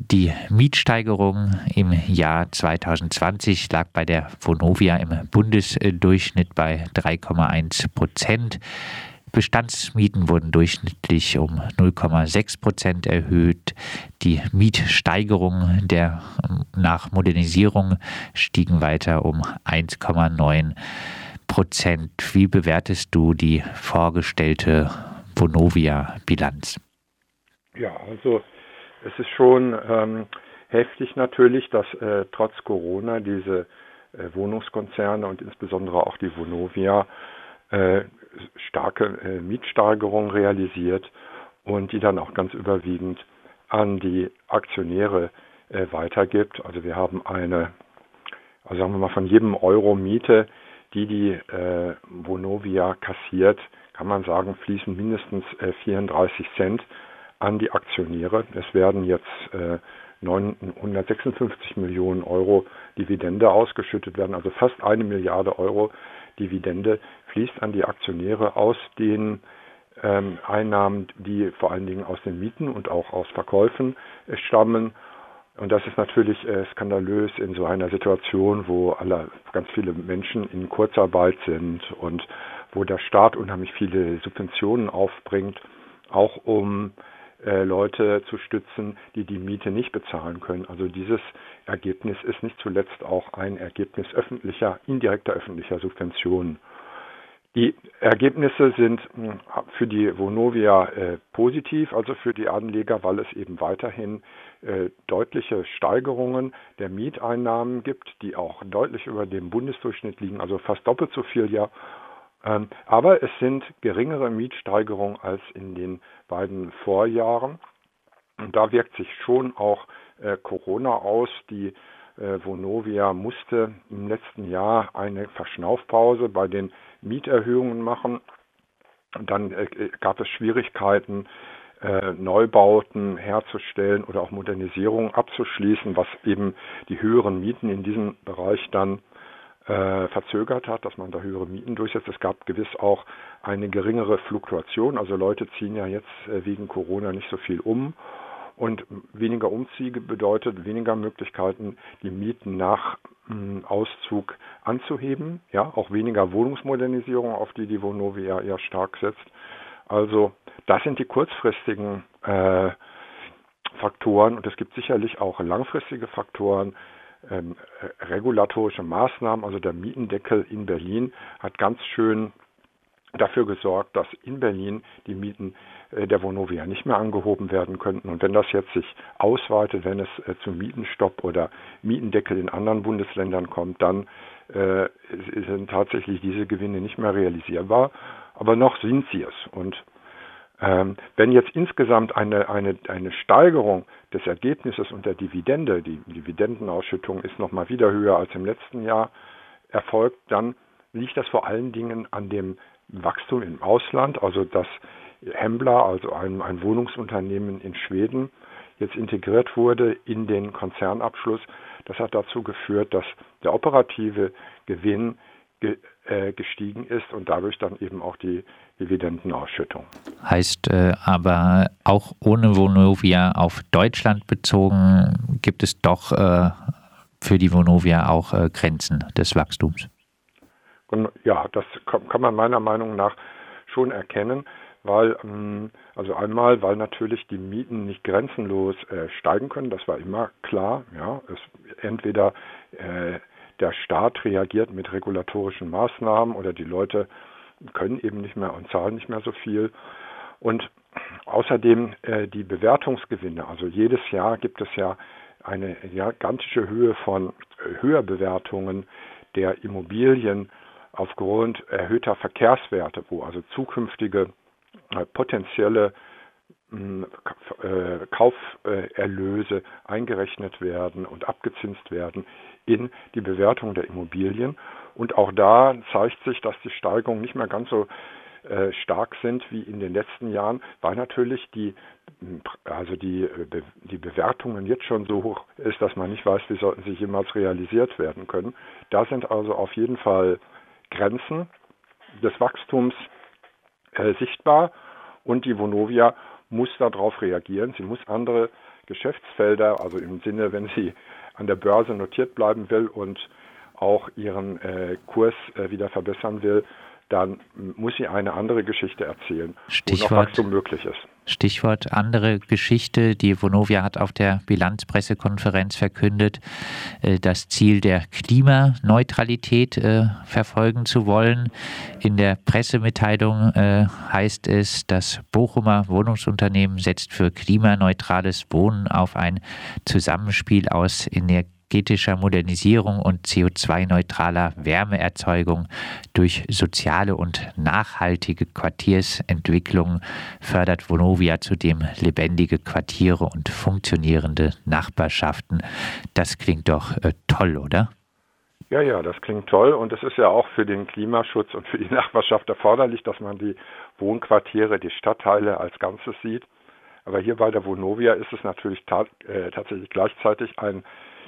Die Mietsteigerung im Jahr 2020 lag bei der Vonovia im Bundesdurchschnitt bei 3,1 Prozent. Bestandsmieten wurden durchschnittlich um 0,6 Prozent erhöht. Die Mietsteigerungen der nach Modernisierung stiegen weiter um 1,9 Prozent. Wie bewertest du die vorgestellte Vonovia-Bilanz? Ja, also es ist schon ähm, heftig natürlich, dass äh, trotz Corona diese äh, Wohnungskonzerne und insbesondere auch die Vonovia äh, starke äh, Mietsteigerungen realisiert und die dann auch ganz überwiegend an die Aktionäre äh, weitergibt. Also wir haben eine, also sagen wir mal von jedem Euro Miete, die die äh, Vonovia kassiert, kann man sagen, fließen mindestens äh, 34 Cent an die Aktionäre. Es werden jetzt äh, 956 Millionen Euro Dividende ausgeschüttet werden, also fast eine Milliarde Euro Dividende fließt an die Aktionäre aus den ähm, Einnahmen, die vor allen Dingen aus den Mieten und auch aus Verkäufen äh, stammen. Und das ist natürlich äh, skandalös in so einer Situation, wo alle, ganz viele Menschen in Kurzarbeit sind und wo der Staat unheimlich viele Subventionen aufbringt, auch um äh, Leute zu stützen, die die Miete nicht bezahlen können. Also dieses Ergebnis ist nicht zuletzt auch ein Ergebnis öffentlicher, indirekter öffentlicher Subventionen. Die Ergebnisse sind hm, für die Vonovia äh, positiv, also für die Anleger, weil es eben weiterhin äh, deutliche Steigerungen der Mieteinnahmen gibt, die auch deutlich über dem Bundesdurchschnitt liegen, also fast doppelt so viel ja. Ähm, aber es sind geringere Mietsteigerungen als in den beiden Vorjahren. Und da wirkt sich schon auch äh, Corona aus. Die äh, Vonovia musste im letzten Jahr eine Verschnaufpause bei den Mieterhöhungen machen. Und dann äh, gab es Schwierigkeiten, äh, Neubauten herzustellen oder auch Modernisierungen abzuschließen, was eben die höheren Mieten in diesem Bereich dann äh, verzögert hat, dass man da höhere Mieten durchsetzt. Es gab gewiss auch eine geringere Fluktuation. Also Leute ziehen ja jetzt äh, wegen Corona nicht so viel um und weniger Umzüge bedeutet weniger Möglichkeiten, die Mieten nach hm, Auszug anzuheben. Ja, auch weniger Wohnungsmodernisierung, auf die die Vonovia eher stark setzt. Also das sind die kurzfristigen äh, Faktoren und es gibt sicherlich auch langfristige Faktoren, ähm, regulatorische Maßnahmen. Also der Mietendeckel in Berlin hat ganz schön dafür gesorgt, dass in Berlin die Mieten äh, der Vonovia nicht mehr angehoben werden könnten. Und wenn das jetzt sich ausweitet, wenn es äh, zum Mietenstopp oder Mietendeckel in anderen Bundesländern kommt, dann äh, sind tatsächlich diese Gewinne nicht mehr realisierbar. Aber noch sind sie es. Und ähm, wenn jetzt insgesamt eine, eine, eine Steigerung des Ergebnisses und der Dividende, die Dividendenausschüttung ist nochmal wieder höher als im letzten Jahr, erfolgt, dann liegt das vor allen Dingen an dem Wachstum im Ausland, also dass Hembla, also ein, ein Wohnungsunternehmen in Schweden, jetzt integriert wurde in den Konzernabschluss. Das hat dazu geführt, dass der operative Gewinn ge, gestiegen ist und dadurch dann eben auch die Dividendenausschüttung. Heißt äh, aber auch ohne Vonovia auf Deutschland bezogen gibt es doch äh, für die Vonovia auch äh, Grenzen des Wachstums. Ja, das kann man meiner Meinung nach schon erkennen, weil ähm, also einmal, weil natürlich die Mieten nicht grenzenlos äh, steigen können, das war immer klar. Ja, es entweder äh, der Staat reagiert mit regulatorischen Maßnahmen oder die Leute können eben nicht mehr und zahlen nicht mehr so viel. Und außerdem äh, die Bewertungsgewinne. Also jedes Jahr gibt es ja eine gigantische Höhe von Höherbewertungen der Immobilien aufgrund erhöhter Verkehrswerte, wo also zukünftige äh, potenzielle hm, äh, Kauferlöse eingerechnet werden und abgezinst werden in die Bewertung der Immobilien. Und auch da zeigt sich, dass die Steigerungen nicht mehr ganz so äh, stark sind wie in den letzten Jahren, weil natürlich die also die, die Bewertungen jetzt schon so hoch ist, dass man nicht weiß, wie sollten sie jemals realisiert werden können. Da sind also auf jeden Fall Grenzen des Wachstums äh, sichtbar und die Vonovia muss darauf reagieren. Sie muss andere Geschäftsfelder, also im Sinne, wenn sie an der Börse notiert bleiben will und auch ihren äh, Kurs äh, wieder verbessern will, dann muss sie eine andere Geschichte erzählen, Stichwort, wo noch Wachstum möglich ist. Stichwort andere Geschichte. Die Vonovia hat auf der Bilanzpressekonferenz verkündet, äh, das Ziel der Klimaneutralität äh, verfolgen zu wollen. In der Pressemitteilung äh, heißt es, das Bochumer Wohnungsunternehmen setzt für klimaneutrales Wohnen auf ein Zusammenspiel aus Energie energetischer Modernisierung und CO2-neutraler Wärmeerzeugung durch soziale und nachhaltige Quartiersentwicklung fördert Vonovia zudem lebendige Quartiere und funktionierende Nachbarschaften. Das klingt doch äh, toll, oder? Ja, ja, das klingt toll und es ist ja auch für den Klimaschutz und für die Nachbarschaft erforderlich, dass man die Wohnquartiere, die Stadtteile als Ganzes sieht. Aber hier bei der Vonovia ist es natürlich äh, tatsächlich gleichzeitig ein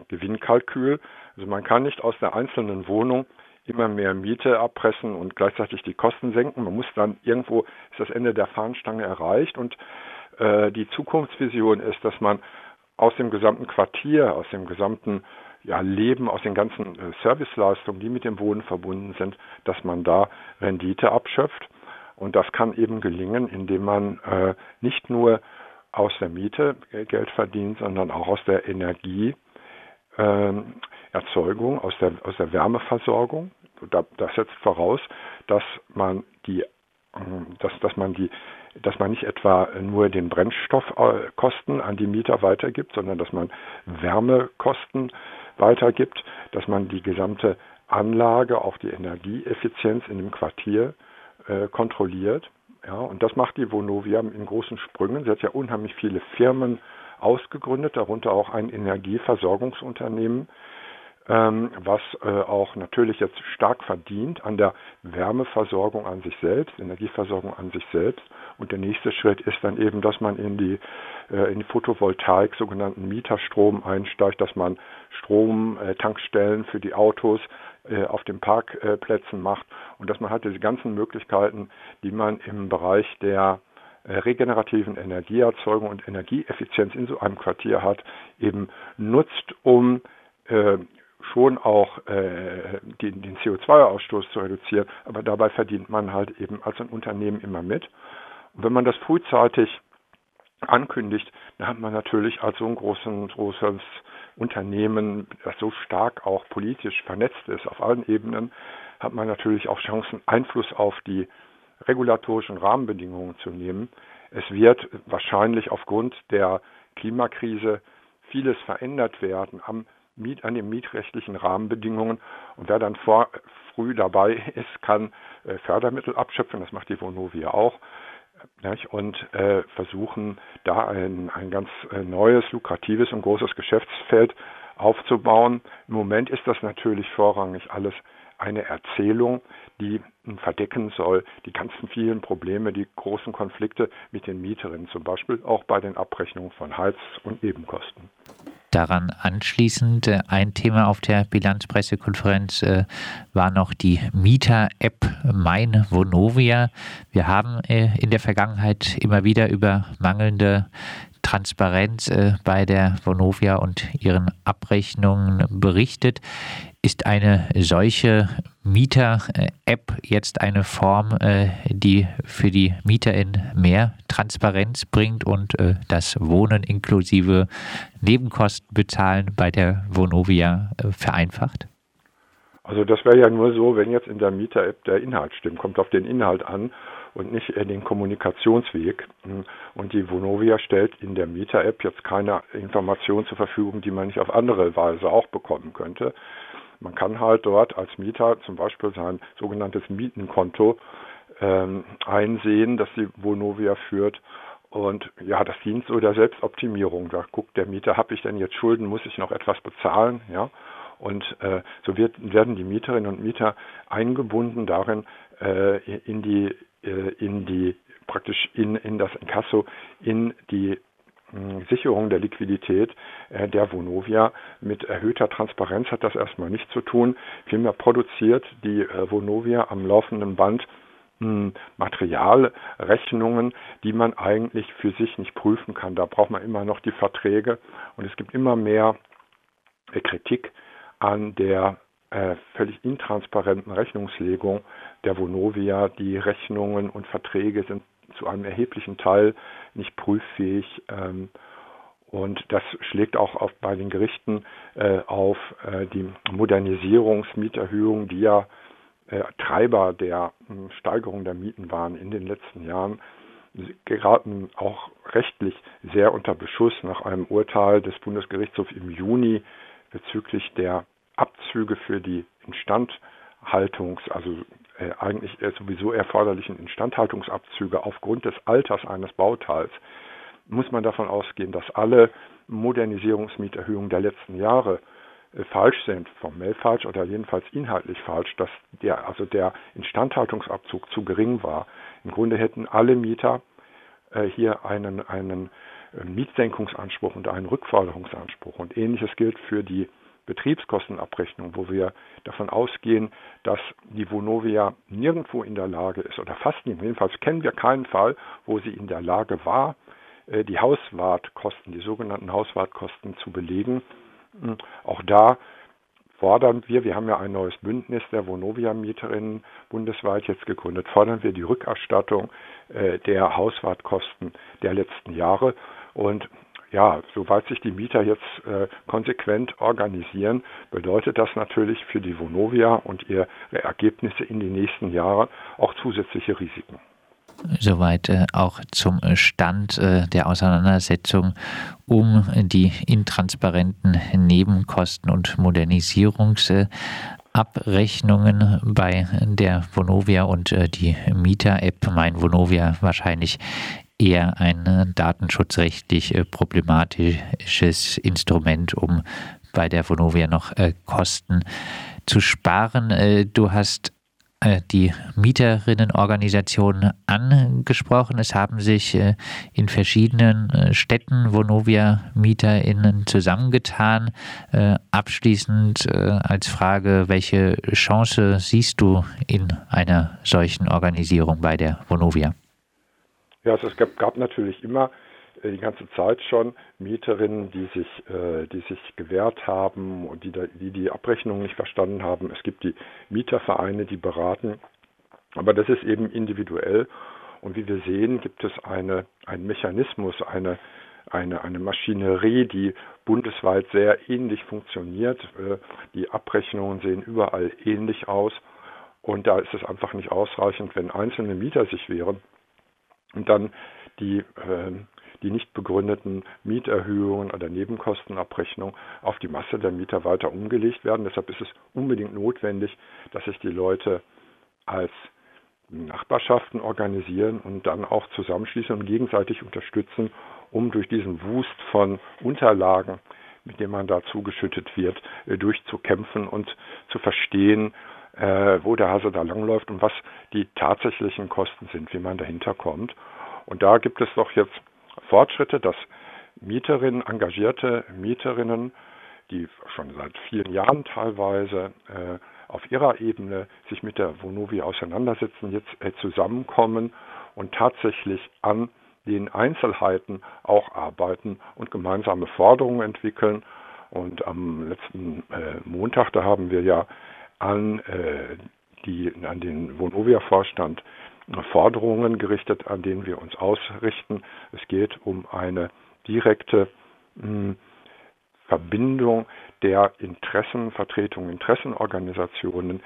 Gewinnkalkül. Also man kann nicht aus der einzelnen Wohnung immer mehr Miete abpressen und gleichzeitig die Kosten senken. Man muss dann irgendwo ist das Ende der Fahnenstange erreicht und äh, die Zukunftsvision ist, dass man aus dem gesamten Quartier, aus dem gesamten ja, Leben, aus den ganzen äh, Serviceleistungen, die mit dem Wohnen verbunden sind, dass man da Rendite abschöpft. Und das kann eben gelingen, indem man äh, nicht nur aus der Miete Geld verdient, sondern auch aus der Energie ähm, Erzeugung, aus der, aus der Wärmeversorgung. Das setzt voraus, dass man die, ähm, dass, dass man die, dass man nicht etwa nur den Brennstoffkosten an die Mieter weitergibt, sondern dass man Wärmekosten weitergibt, dass man die gesamte Anlage, auch die Energieeffizienz in dem Quartier äh, kontrolliert. Ja, und das macht die Vonovia in großen Sprüngen. Sie hat ja unheimlich viele Firmen ausgegründet, darunter auch ein Energieversorgungsunternehmen, ähm, was äh, auch natürlich jetzt stark verdient an der Wärmeversorgung an sich selbst, Energieversorgung an sich selbst. Und der nächste Schritt ist dann eben, dass man in die, äh, in die Photovoltaik, sogenannten Mieterstrom einsteigt, dass man Stromtankstellen äh, für die Autos äh, auf den Parkplätzen macht und dass man halt diese ganzen Möglichkeiten, die man im Bereich der regenerativen Energieerzeugung und Energieeffizienz in so einem Quartier hat, eben nutzt, um äh, schon auch äh, den, den CO2-Ausstoß zu reduzieren, aber dabei verdient man halt eben als ein Unternehmen immer mit. Und wenn man das frühzeitig ankündigt, dann hat man natürlich als so ein großen, großes Unternehmen, das so stark auch politisch vernetzt ist auf allen Ebenen, hat man natürlich auch Chancen, Einfluss auf die regulatorischen Rahmenbedingungen zu nehmen. Es wird wahrscheinlich aufgrund der Klimakrise vieles verändert werden am Miet, an den mietrechtlichen Rahmenbedingungen. Und wer dann vor, früh dabei ist, kann äh, Fördermittel abschöpfen. Das macht die Vonovia auch. Nicht? Und äh, versuchen, da ein, ein ganz äh, neues, lukratives und großes Geschäftsfeld aufzubauen. Im Moment ist das natürlich vorrangig alles eine Erzählung, die verdecken soll die ganzen vielen Probleme, die großen Konflikte mit den Mieterinnen, zum Beispiel auch bei den Abrechnungen von Heiz- und Nebenkosten. Daran anschließend äh, ein Thema auf der Bilanzpressekonferenz äh, war noch die Mieter-App Mein Vonovia. Wir haben äh, in der Vergangenheit immer wieder über mangelnde Transparenz bei der Vonovia und ihren Abrechnungen berichtet. Ist eine solche Mieter-App jetzt eine Form, äh, die für die MieterInnen mehr Transparenz bringt und äh, das Wohnen inklusive Nebenkosten bezahlen bei der Vonovia äh, vereinfacht? Also das wäre ja nur so, wenn jetzt in der Mieter-App der Inhalt stimmt, kommt auf den Inhalt an und nicht den Kommunikationsweg. Und die Vonovia stellt in der Mieter-App jetzt keine Informationen zur Verfügung, die man nicht auf andere Weise auch bekommen könnte. Man kann halt dort als Mieter zum Beispiel sein sogenanntes Mietenkonto ähm, einsehen, das die Vonovia führt. Und ja, das dient so der Selbstoptimierung. Da guckt der Mieter, habe ich denn jetzt Schulden, muss ich noch etwas bezahlen? Ja. Und äh, so wird, werden die Mieterinnen und Mieter eingebunden darin, in die, äh, in die praktisch in, in das Inkasso, in die Sicherung der Liquidität äh, der Vonovia. Mit erhöhter Transparenz hat das erstmal nichts zu tun. Vielmehr produziert die äh, Vonovia am laufenden Band Materialrechnungen, die man eigentlich für sich nicht prüfen kann. Da braucht man immer noch die Verträge und es gibt immer mehr äh, Kritik an der äh, völlig intransparenten Rechnungslegung der Vonovia. Die Rechnungen und Verträge sind zu einem erheblichen Teil nicht prüffähig. Ähm, und das schlägt auch auf, bei den Gerichten äh, auf äh, die Modernisierungsmieterhöhungen, die ja äh, Treiber der äh, Steigerung der Mieten waren in den letzten Jahren. Sie geraten auch rechtlich sehr unter Beschuss nach einem Urteil des Bundesgerichtshofs im Juni bezüglich der Abzüge für die Instandhaltungs, also äh, eigentlich sowieso erforderlichen Instandhaltungsabzüge aufgrund des Alters eines Bauteils muss man davon ausgehen, dass alle Modernisierungsmieterhöhungen der letzten Jahre äh, falsch sind, formell falsch oder jedenfalls inhaltlich falsch, dass der, also der Instandhaltungsabzug zu gering war. Im Grunde hätten alle Mieter äh, hier einen, einen äh, Mietsenkungsanspruch und einen Rückforderungsanspruch. Und ähnliches gilt für die Betriebskostenabrechnung, wo wir davon ausgehen, dass die Vonovia nirgendwo in der Lage ist, oder fast nie, jedenfalls kennen wir keinen Fall, wo sie in der Lage war, äh, die Hauswartkosten, die sogenannten Hauswartkosten zu belegen. Hm, auch da fordern wir, wir haben ja ein neues Bündnis der Vonovia-Mieterinnen bundesweit jetzt gegründet, fordern wir die Rückerstattung äh, der Hauswartkosten der letzten Jahre. Und ja, soweit sich die Mieter jetzt äh, konsequent organisieren, bedeutet das natürlich für die Vonovia und ihre Ergebnisse in den nächsten Jahren auch zusätzliche Risiken. Soweit äh, auch zum Stand äh, der Auseinandersetzung um die intransparenten Nebenkosten und Modernisierungsabrechnungen bei der Vonovia und äh, die Mieter-App Mein Vonovia wahrscheinlich eher ein datenschutzrechtlich problematisches Instrument, um bei der Vonovia noch Kosten zu sparen. Du hast äh, die Mieterinnenorganisation angesprochen. Es haben sich äh, in verschiedenen äh, Städten Vonovia-MieterInnen zusammengetan. Abschließend als Frage, welche Chance siehst du in einer solchen Organisierung bei der Vonovia? Ja, also es gab, gab natürlich immer die ganze Zeit schon Mieterinnen, die sich, äh, die sich gewehrt haben und die, die die Abrechnung nicht verstanden haben. Es gibt die Mietervereine, die beraten, aber das ist eben individuell. Und wie wir sehen, gibt es eine, einen Mechanismus, eine, eine, eine Maschinerie, die bundesweit sehr ähnlich funktioniert. Äh, die Abrechnungen sehen überall ähnlich aus. Und da ist es einfach nicht ausreichend, wenn einzelne Mieter sich wehren und dann die äh, die nicht begründeten Mieterhöhungen oder Nebenkostenabrechnung auf die Masse der Mieter weiter umgelegt werden. Deshalb ist es unbedingt notwendig, dass sich die Leute als Nachbarschaften organisieren und dann auch zusammenschließen und gegenseitig unterstützen, um durch diesen Wust von Unterlagen, mit dem man da zugeschüttet wird, äh, durchzukämpfen und zu verstehen, äh, wo der Hase da langläuft und was die tatsächlichen Kosten sind, wie man dahinter kommt. Und da gibt es doch jetzt Fortschritte, dass Mieterinnen, engagierte Mieterinnen, die schon seit vielen Jahren teilweise äh, auf ihrer Ebene sich mit der Vonovia auseinandersetzen, jetzt äh, zusammenkommen und tatsächlich an den Einzelheiten auch arbeiten und gemeinsame Forderungen entwickeln. Und am letzten äh, Montag, da haben wir ja an, äh, die, an den Vonovia-Vorstand Forderungen gerichtet, an denen wir uns ausrichten. Es geht um eine direkte mh, hm, Verbindung der Interessenvertretungen, Interessenorganisationen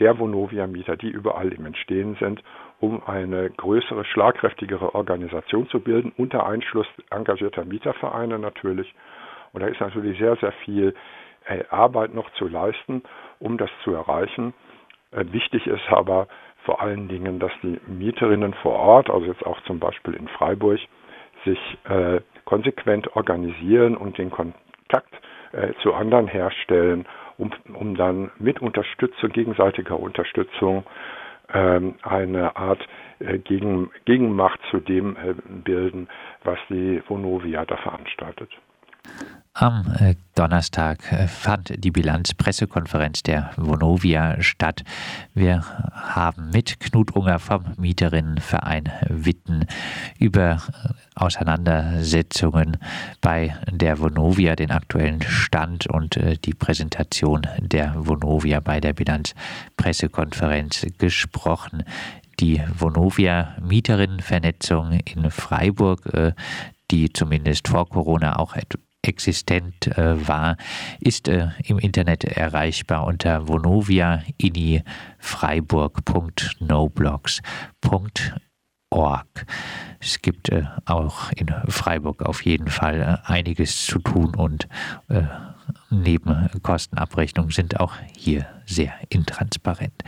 der Vonovia-Mieter, die überall im Entstehen sind, um eine größere, schlagkräftigere Organisation zu bilden, unter Einschluss engagierter Mietervereine natürlich. Und da ist natürlich sehr, sehr viel Arbeit noch zu leisten, um das zu erreichen. Äh, wichtig ist aber, vor allen Dingen, dass die Mieterinnen vor Ort, also jetzt auch zum Beispiel in Freiburg, sich äh, konsequent organisieren und den Kontakt äh, zu anderen herstellen, um, um dann mit Unterstützung, gegenseitiger Unterstützung ähm, eine Art äh, Gegen, Gegenmacht zu dem äh, bilden, was die Vonovia da veranstaltet. Am äh, Donnerstag äh, fand die Bilanzpressekonferenz der Vonovia statt. Wir haben mit Knut Unger vom Mieterinnenverein Witten über äh, Auseinandersetzungen bei der Vonovia, den aktuellen Stand und die Präsentation der Vonovia bei der Bilanzpressekonferenz gesprochen die Vonovia Mieterinnenvernetzung in Freiburg, die zumindest vor Corona auch existent äh, war, ist äh, im Internet erreichbar unter vonoviainifreiburg.noblogs.org. Es gibt äh, auch in Freiburg auf jeden Fall äh, einiges zu tun und äh, Nebenkostenabrechnungen sind auch hier sehr intransparent.